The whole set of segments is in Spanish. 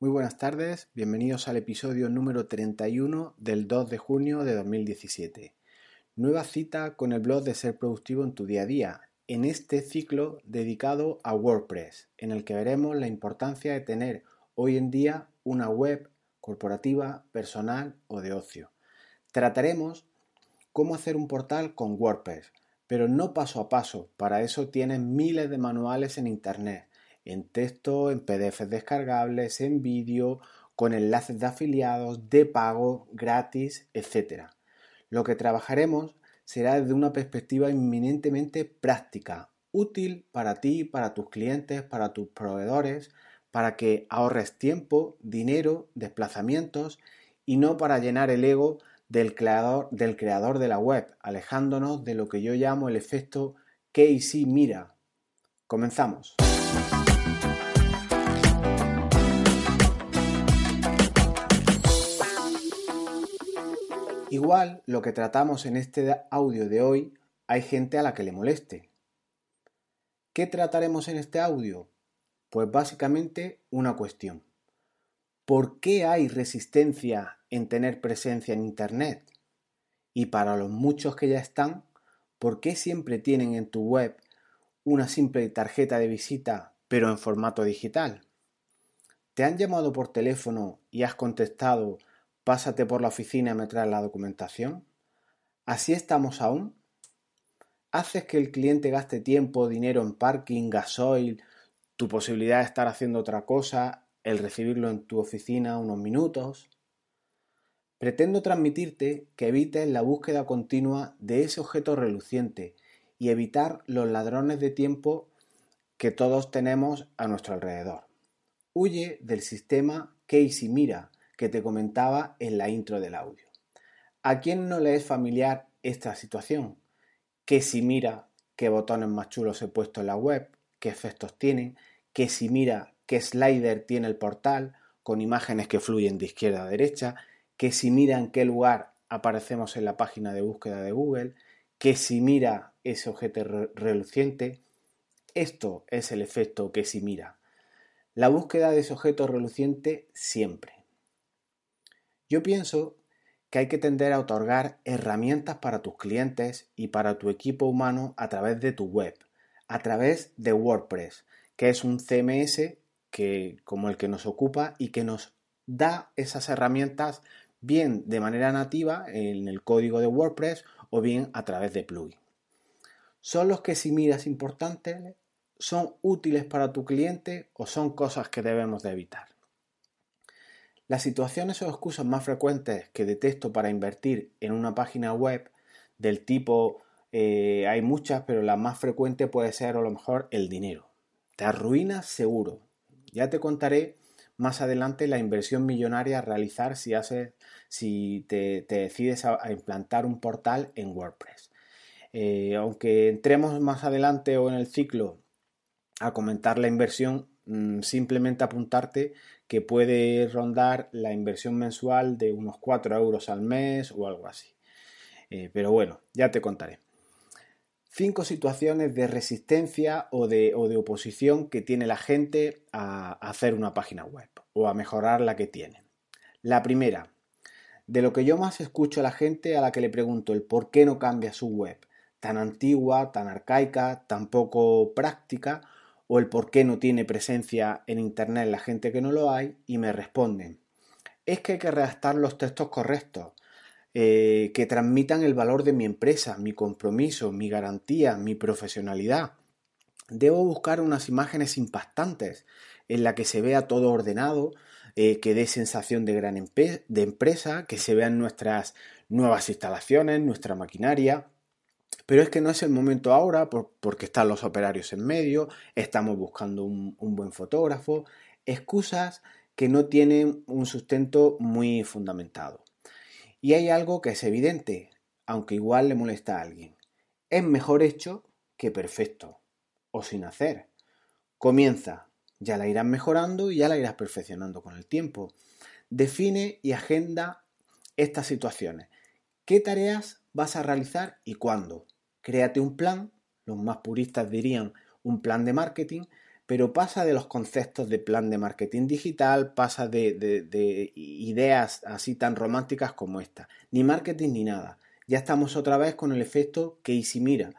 Muy buenas tardes, bienvenidos al episodio número 31 del 2 de junio de 2017. Nueva cita con el blog de Ser Productivo en tu día a día, en este ciclo dedicado a WordPress, en el que veremos la importancia de tener hoy en día una web corporativa, personal o de ocio. Trataremos cómo hacer un portal con WordPress, pero no paso a paso, para eso tienes miles de manuales en Internet en texto, en PDFs descargables, en vídeo, con enlaces de afiliados, de pago, gratis, etc. Lo que trabajaremos será desde una perspectiva inminentemente práctica, útil para ti, para tus clientes, para tus proveedores, para que ahorres tiempo, dinero, desplazamientos y no para llenar el ego del creador, de la web, alejándonos de lo que yo llamo el efecto Casey Mira. Comenzamos. Igual lo que tratamos en este audio de hoy hay gente a la que le moleste. ¿Qué trataremos en este audio? Pues básicamente una cuestión. ¿Por qué hay resistencia en tener presencia en Internet? Y para los muchos que ya están, ¿por qué siempre tienen en tu web una simple tarjeta de visita pero en formato digital? ¿Te han llamado por teléfono y has contestado pásate por la oficina y me traes la documentación? ¿Así estamos aún? ¿Haces que el cliente gaste tiempo, dinero en parking, gasoil, tu posibilidad de estar haciendo otra cosa, el recibirlo en tu oficina unos minutos? Pretendo transmitirte que evites la búsqueda continua de ese objeto reluciente y evitar los ladrones de tiempo que todos tenemos a nuestro alrededor. Huye del sistema Casey Mira, que te comentaba en la intro del audio. ¿A quién no le es familiar esta situación? Que si mira qué botones más chulos he puesto en la web, qué efectos tienen, que si mira qué slider tiene el portal con imágenes que fluyen de izquierda a derecha, que si mira en qué lugar aparecemos en la página de búsqueda de Google, que si mira ese objeto reluciente, esto es el efecto que si mira. La búsqueda de ese objeto reluciente siempre. Yo pienso que hay que tender a otorgar herramientas para tus clientes y para tu equipo humano a través de tu web, a través de WordPress, que es un CMS que, como el que nos ocupa y que nos da esas herramientas bien de manera nativa en el código de WordPress o bien a través de plugin. ¿Son los que si miras importantes? ¿Son útiles para tu cliente o son cosas que debemos de evitar? Las situaciones o excusas más frecuentes que detesto para invertir en una página web del tipo eh, hay muchas, pero la más frecuente puede ser a lo mejor el dinero. Te arruinas seguro. Ya te contaré más adelante la inversión millonaria a realizar si, haces, si te, decides a, implantar un portal en WordPress. Eh, aunque entremos más adelante o en el ciclo a comentar la inversión, simplemente apuntarte que puede rondar la inversión mensual de unos 4 euros al mes o algo así. Eh, pero bueno, ya te contaré. Cinco situaciones de resistencia o de, o de oposición que tiene la gente a, a hacer una página web o a mejorar la que tiene. La primera, de lo que yo más escucho a la gente a la que le pregunto el por qué no cambia su web, tan antigua, tan arcaica, tan poco práctica, o el por qué no tiene presencia en Internet la gente que no lo hay y me responden, es que hay que redactar los textos correctos, eh, que transmitan el valor de mi empresa, mi compromiso, mi garantía, mi profesionalidad. Debo buscar unas imágenes impactantes en la que se vea todo ordenado, eh, que dé sensación de gran de empresa, que se vean nuestras nuevas instalaciones, nuestra maquinaria. Pero es que no es el momento ahora porque están los operarios en medio, estamos buscando un, buen fotógrafo, excusas que no tienen un sustento muy fundamentado. Y hay algo que es evidente, aunque igual le molesta a alguien. Es mejor hecho que perfecto, o sin hacer. Comienza, ya la irás mejorando y ya la irás perfeccionando con el tiempo. Define y agenda estas situaciones. ¿Qué tareas vas a realizar y cuándo? Créate un plan, los más puristas dirían un plan de marketing, pero pasa de los conceptos de plan de marketing digital, pasa de, ideas así tan románticas como esta. Ni marketing ni nada. Ya estamos otra vez con el efecto que y si mira.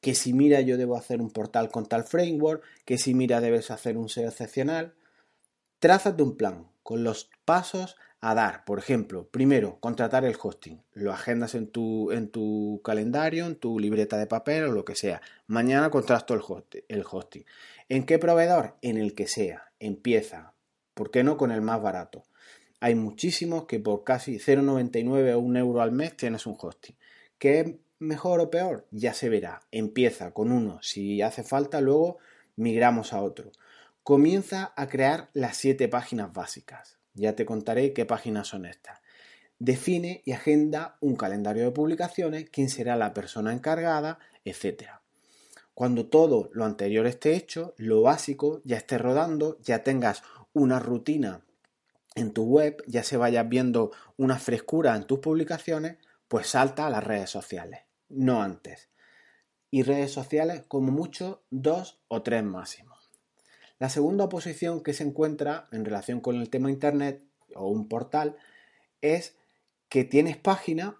Que si mira yo debo hacer un portal con tal framework, que si mira debes hacer un SEO excepcional. Trázate un plan con los pasos a dar. Por ejemplo, primero, contratar el hosting. Lo agendas en tu, en tu calendario, en tu libreta de papel o lo que sea. Mañana contrato el hosting, el hosting. ¿En qué proveedor? En el que sea. Empieza. ¿Por qué no con el más barato? Hay muchísimos que por casi 0,99 o 1 euro al mes tienes un hosting. ¿Qué es mejor o peor? Ya se verá. Empieza con uno. Si hace falta, luego migramos a otro. Comienza a crear las siete páginas básicas. Ya te contaré qué páginas son estas. Define y agenda un calendario de publicaciones, quién será la persona encargada, etc. Cuando todo lo anterior esté hecho, lo básico ya esté rodando, ya tengas una rutina en tu web, ya se vaya viendo una frescura en tus publicaciones, pues salta a las redes sociales, no antes. Y redes sociales como mucho dos o tres máximo. La segunda posición que se encuentra en relación con el tema Internet o un portal es que tienes página,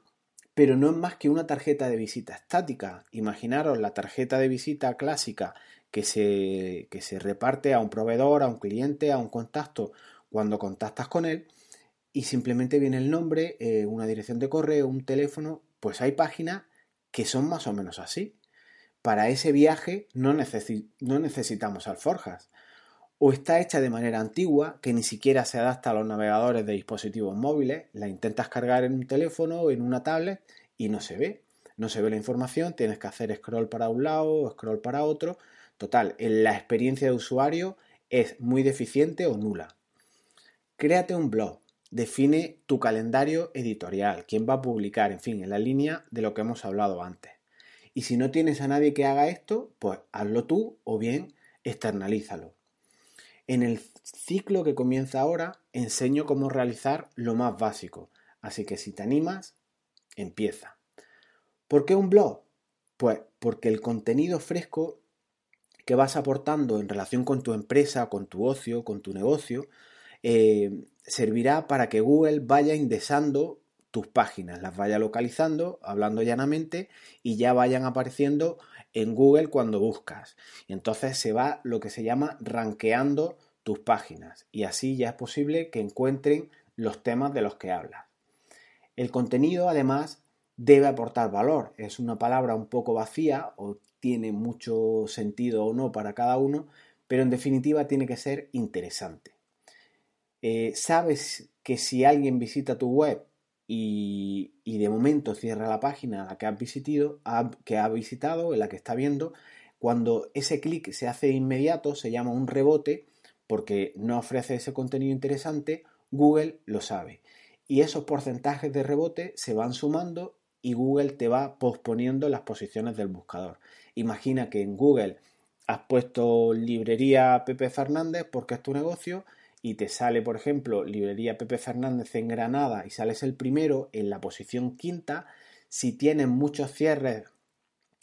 pero no es más que una tarjeta de visita estática. Imaginaros la tarjeta de visita clásica que se, que se reparte a un proveedor, a un cliente, a un contacto cuando contactas con él y simplemente viene el nombre, eh, una dirección de correo, un teléfono, pues hay páginas que son más o menos así. Para ese viaje no, no necesitamos alforjas o está hecha de manera antigua que ni siquiera se adapta a los navegadores de dispositivos móviles, la intentas cargar en un teléfono o en una tablet y no se ve. No se ve la información, tienes que hacer scroll para un lado o scroll para otro. Total, la experiencia de usuario es muy deficiente o nula. Créate un blog, define tu calendario editorial, quién va a publicar, en fin, en la línea de lo que hemos hablado antes. Y si no tienes a nadie que haga esto, pues hazlo tú o bien externalízalo. En el ciclo que comienza ahora enseño cómo realizar lo más básico, así que si te animas, empieza. ¿Por qué un blog? Pues porque el contenido fresco que vas aportando en relación con tu empresa, con tu ocio, con tu negocio, eh, servirá para que Google vaya indexando tus páginas, las vaya localizando, hablando llanamente, y ya vayan apareciendo en Google cuando buscas. Y entonces se va lo que se llama rankeando tus páginas y así ya es posible que encuentren los temas de los que hablas. El contenido además debe aportar valor. Es una palabra un poco vacía o tiene mucho sentido o no para cada uno, pero en definitiva tiene que ser interesante. Eh, sabes que si alguien visita tu web y, de momento cierra la página a la que has visitado, que ha visitado, en la que está viendo, cuando ese clic se hace inmediato, se llama un rebote, porque no ofrece ese contenido interesante, Google lo sabe. Y esos porcentajes de rebote se van sumando y Google te va posponiendo las posiciones del buscador. Imagina que en Google has puesto librería Pepe Fernández porque es tu negocio y te sale, por ejemplo, librería Pepe Fernández en Granada y sales el primero en la posición quinta, si tienes muchos cierres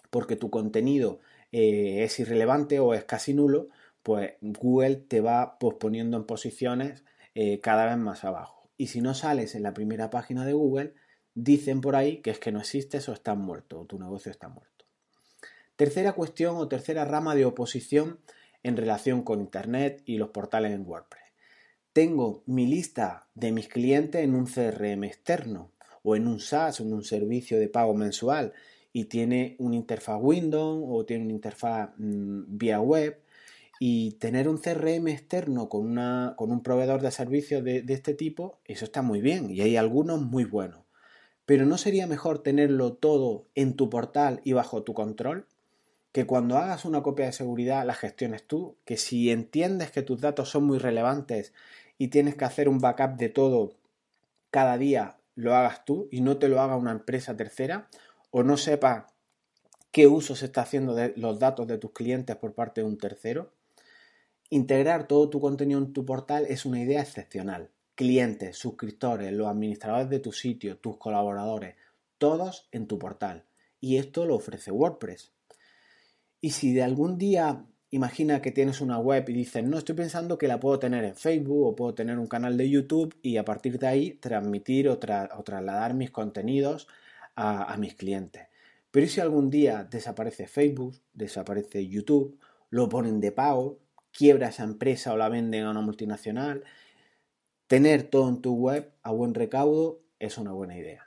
porque tu contenido eh, es irrelevante o es casi nulo, pues Google te va posponiendo en posiciones eh, cada vez más abajo. Y si no sales en la primera página de Google, dicen por ahí que es que no existes o estás muerto o tu negocio está muerto. Tercera cuestión o tercera rama de oposición en relación con Internet y los portales en WordPress tengo mi lista de mis clientes en un CRM externo o en un SaaS, en un servicio de pago mensual y tiene una interfaz Windows o tiene una interfaz mm, vía web y tener un CRM externo con, una, con un proveedor de servicios de, de este tipo, eso está muy bien y hay algunos muy buenos. Pero ¿no sería mejor tenerlo todo en tu portal y bajo tu control? Que cuando hagas una copia de seguridad la gestiones tú, que si entiendes que tus datos son muy relevantes y tienes que hacer un backup de todo cada día, lo hagas tú y no te lo haga una empresa tercera o no sepa qué uso se está haciendo de los datos de tus clientes por parte de un tercero. Integrar todo tu contenido en tu portal es una idea excepcional. Clientes, suscriptores, los administradores de tu sitio, tus colaboradores, todos en tu portal. Y esto lo ofrece WordPress. Y si de algún día imagina que tienes una web y dices, no, estoy pensando que la puedo tener en Facebook o puedo tener un canal de YouTube y a partir de ahí transmitir o, trasladar mis contenidos a, mis clientes. Pero ¿y si algún día desaparece Facebook, desaparece YouTube, lo ponen de pago, quiebra esa empresa o la venden a una multinacional? Tener todo en tu web a buen recaudo es una buena idea.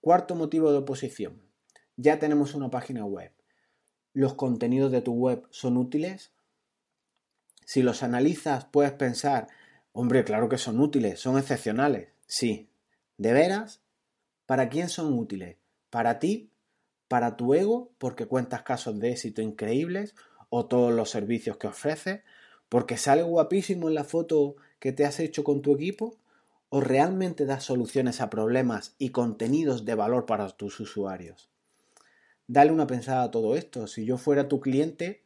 Cuarto motivo de oposición. Ya tenemos una página web los contenidos de tu web son útiles? Si los analizas, puedes pensar, hombre, claro que son útiles, son excepcionales. Sí. ¿De veras? ¿Para quién son útiles? ¿Para ti? ¿Para tu ego? Porque cuentas casos de éxito increíbles o todos los servicios que ofreces? ¿Porque sale guapísimo en la foto que te has hecho con tu equipo? ¿O realmente das soluciones a problemas y contenidos de valor para tus usuarios? Dale una pensada a todo esto. Si yo fuera tu cliente,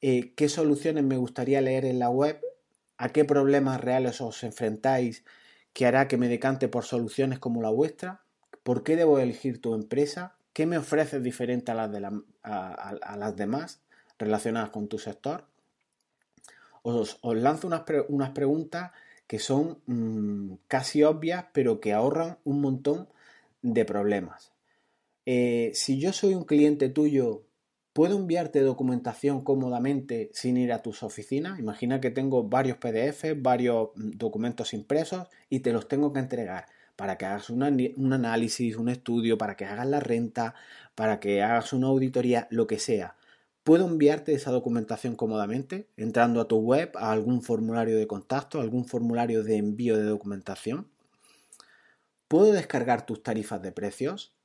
eh, ¿qué soluciones me gustaría leer en la web? ¿A qué problemas reales os enfrentáis que hará que me decante por soluciones como la vuestra? ¿Por qué debo elegir tu empresa? ¿Qué me ofreces diferente a las, demás relacionadas con tu sector? Os, lanzo unas, unas, preguntas que son mm, casi obvias, pero que ahorran un montón de problemas. Eh, si yo soy un cliente tuyo, ¿puedo enviarte documentación cómodamente sin ir a tus oficinas? Imagina que tengo varios PDF, varios mm, documentos impresos y te los tengo que entregar para que hagas un análisis, un estudio, para que hagas la renta, para que hagas una auditoría, lo que sea. ¿Puedo enviarte esa documentación cómodamente entrando a tu web, a algún formulario de contacto, algún formulario de envío de documentación? ¿Puedo descargar tus tarifas de precios?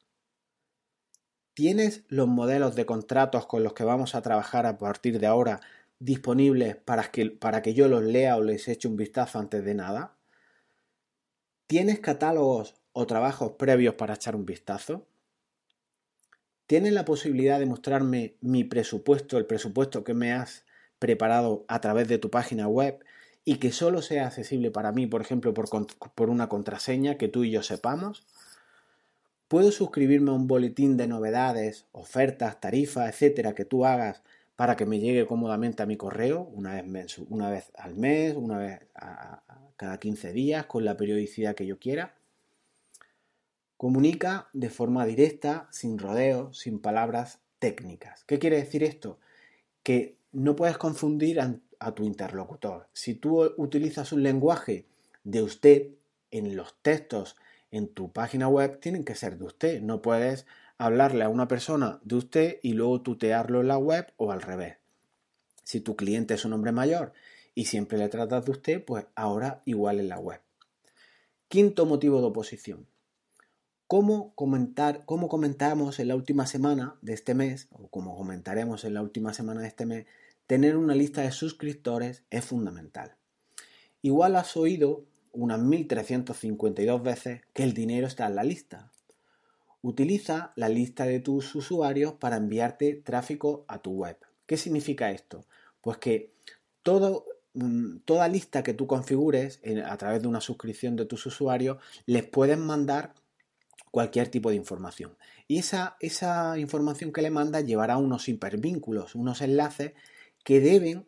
¿Tienes los modelos de contratos con los que vamos a trabajar a partir de ahora disponibles para que, para que yo los lea o les eche un vistazo antes de nada? ¿Tienes catálogos o trabajos previos para echar un vistazo? ¿Tienes la posibilidad de mostrarme mi presupuesto, el presupuesto que me has preparado a través de tu página web y que solo sea accesible para mí, por ejemplo, por, por una contraseña que tú y yo sepamos? ¿Puedo suscribirme a un boletín de novedades, ofertas, tarifas, etcétera, que tú hagas para que me llegue cómodamente a mi correo una vez, una vez al mes, una vez cada 15 días, con la periodicidad que yo quiera? Comunica de forma directa, sin rodeos, sin palabras técnicas. ¿Qué quiere decir esto? Que no puedes confundir a tu interlocutor. Si tú utilizas un lenguaje de usted en los textos en tu página web tienen que ser de usted. No puedes hablarle a una persona de usted y luego tutearlo en la web o al revés. Si tu cliente es un hombre mayor y siempre le tratas de usted, pues ahora igual en la web. Quinto motivo de oposición. ¿Cómo, comentar, ¿Cómo comentamos en la última semana de este mes, o como comentaremos en la última semana de este mes, tener una lista de suscriptores es fundamental? Igual has oído unas 1352 veces que el dinero está en la lista. Utiliza la lista de tus usuarios para enviarte tráfico a tu web. ¿Qué significa esto? Pues que todo, mm, toda lista que tú configures a través de una suscripción de tus usuarios les puedes mandar cualquier tipo de información. Y esa, esa información que le mandas llevará unos hipervínculos, unos enlaces que deben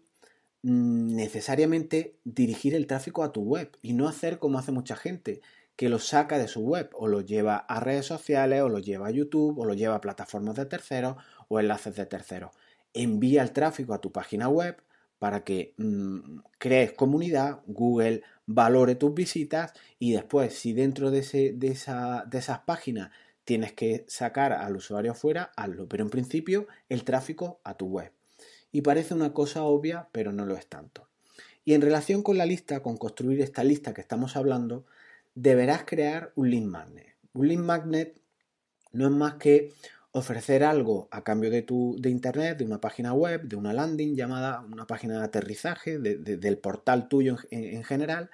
necesariamente dirigir el tráfico a tu web y no hacer como hace mucha gente, que lo saca de su web o lo lleva a redes sociales o lo lleva a YouTube o lo lleva a plataformas de terceros o enlaces de terceros. Envía el tráfico a tu página web para que mm, crees comunidad, Google valore tus visitas y después si dentro de, esa, de esas páginas tienes que sacar al usuario fuera, hazlo. Pero en principio el tráfico a tu web y parece una cosa obvia, pero no lo es tanto. Y en relación con la lista, con construir esta lista que estamos hablando, deberás crear un link magnet. Un link magnet no es más que ofrecer algo a cambio de tu de internet, de una página web, de una landing llamada una página de aterrizaje, del portal tuyo en, general,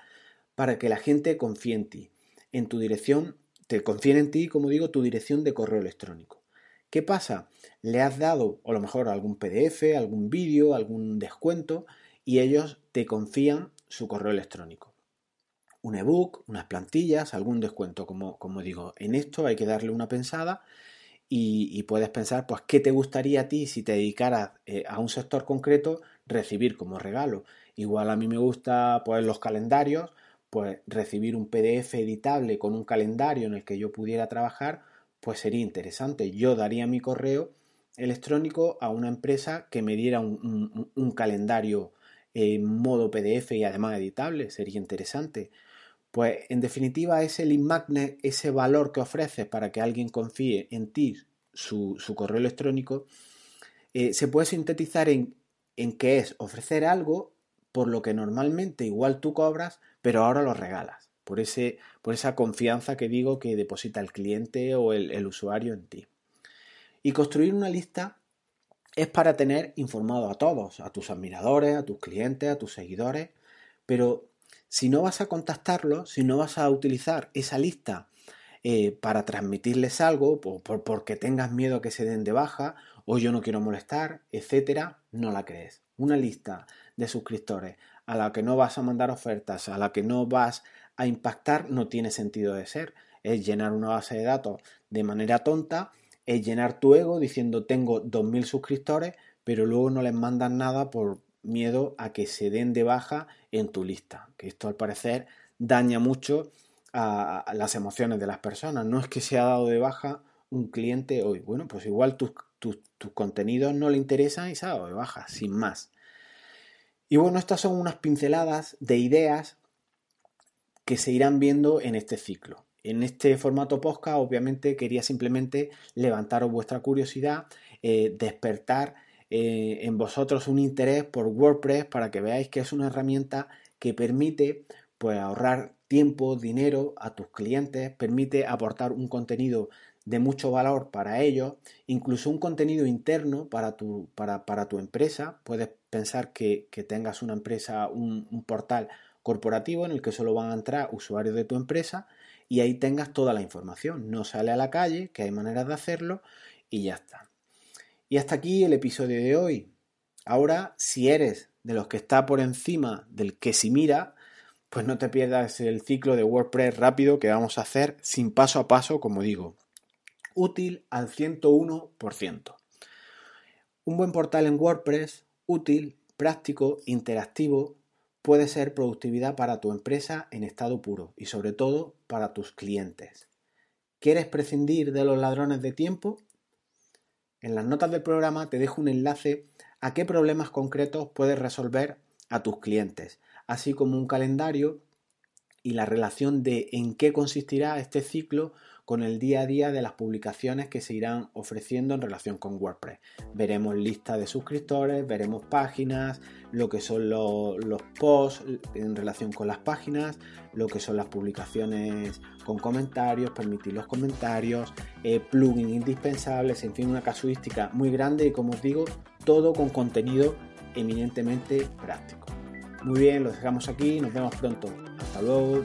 para que la gente confíe en ti, en tu dirección, te confíe en ti, como digo, tu dirección de correo electrónico. ¿Qué pasa? Le has dado a lo mejor algún PDF, algún vídeo, algún descuento y ellos te confían su correo electrónico. Un ebook, unas plantillas, algún descuento, como, como digo. En esto hay que darle una pensada y, puedes pensar, pues, ¿qué te gustaría a ti si te dedicaras eh, a un sector concreto recibir como regalo? Igual a mí me gusta, pues, los calendarios, pues, recibir un PDF editable con un calendario en el que yo pudiera trabajar, pues sería interesante. Yo daría mi correo electrónico a una empresa que me diera un, calendario en modo PDF y además editable, sería interesante. Pues en definitiva ese lead magnet, ese valor que ofreces para que alguien confíe en ti, su, correo electrónico, eh, se puede sintetizar en, en que es ofrecer algo por lo que normalmente igual tú cobras, pero ahora lo regalas, por, ese, por esa confianza que digo que deposita el cliente o el, usuario en ti. Y construir una lista es para tener informado a todos, a tus admiradores, a tus clientes, a tus seguidores, pero si no vas a contactarlos, si no vas a utilizar esa lista eh, para transmitirles algo, por, porque tengas miedo a que se den de baja, o yo no quiero molestar, etcétera, no la crees. Una lista de suscriptores a la que no vas a mandar ofertas, a la que no vas a impactar, no tiene sentido de ser. Es llenar una base de datos de manera tonta, es llenar tu ego diciendo tengo 2.000 suscriptores, pero luego no les mandas nada por, miedo a que se den de baja en tu lista, que esto al parecer daña mucho a, las emociones de las personas. No es que se ha dado de baja un cliente hoy, bueno, pues igual tus, contenidos no le interesan y se ha dado de baja, sin más. Y bueno, estas son unas pinceladas de ideas que se irán viendo en este ciclo. En este formato podcast, obviamente, quería simplemente levantaros vuestra curiosidad, eh, despertar eh, en vosotros un interés por WordPress para que veáis que es una herramienta que permite pues, ahorrar tiempo, dinero a tus clientes, permite aportar un contenido de mucho valor para ellos, incluso un contenido interno para tu, para, tu empresa. Puedes pensar que, tengas una empresa, un, portal corporativo en el que solo van a entrar usuarios de tu empresa y ahí tengas toda la información. No sale a la calle, que hay maneras de hacerlo y ya está. Y hasta aquí el episodio de hoy. Ahora, si eres de los que está por encima del que si mira, pues no te pierdas el ciclo de WordPress rápido que vamos a hacer sin paso a paso, como digo. Útil al 101%. Un buen portal en WordPress, útil, práctico, interactivo, puede ser productividad para tu empresa en estado puro y sobre todo para tus clientes. ¿Quieres prescindir de los ladrones de tiempo? En las notas del programa te dejo un enlace a qué problemas concretos puedes resolver a tus clientes, así como un calendario y la relación de en qué consistirá este ciclo con el día a día de las publicaciones que se irán ofreciendo en relación con WordPress. Veremos lista de suscriptores, veremos páginas, lo que son los, posts en relación con las páginas, lo que son las publicaciones con comentarios, permitir los comentarios, eh, plugins indispensables, en fin, una casuística muy grande y como os digo, todo con contenido eminentemente práctico. Muy bien, lo dejamos aquí, nos vemos pronto. Hasta luego.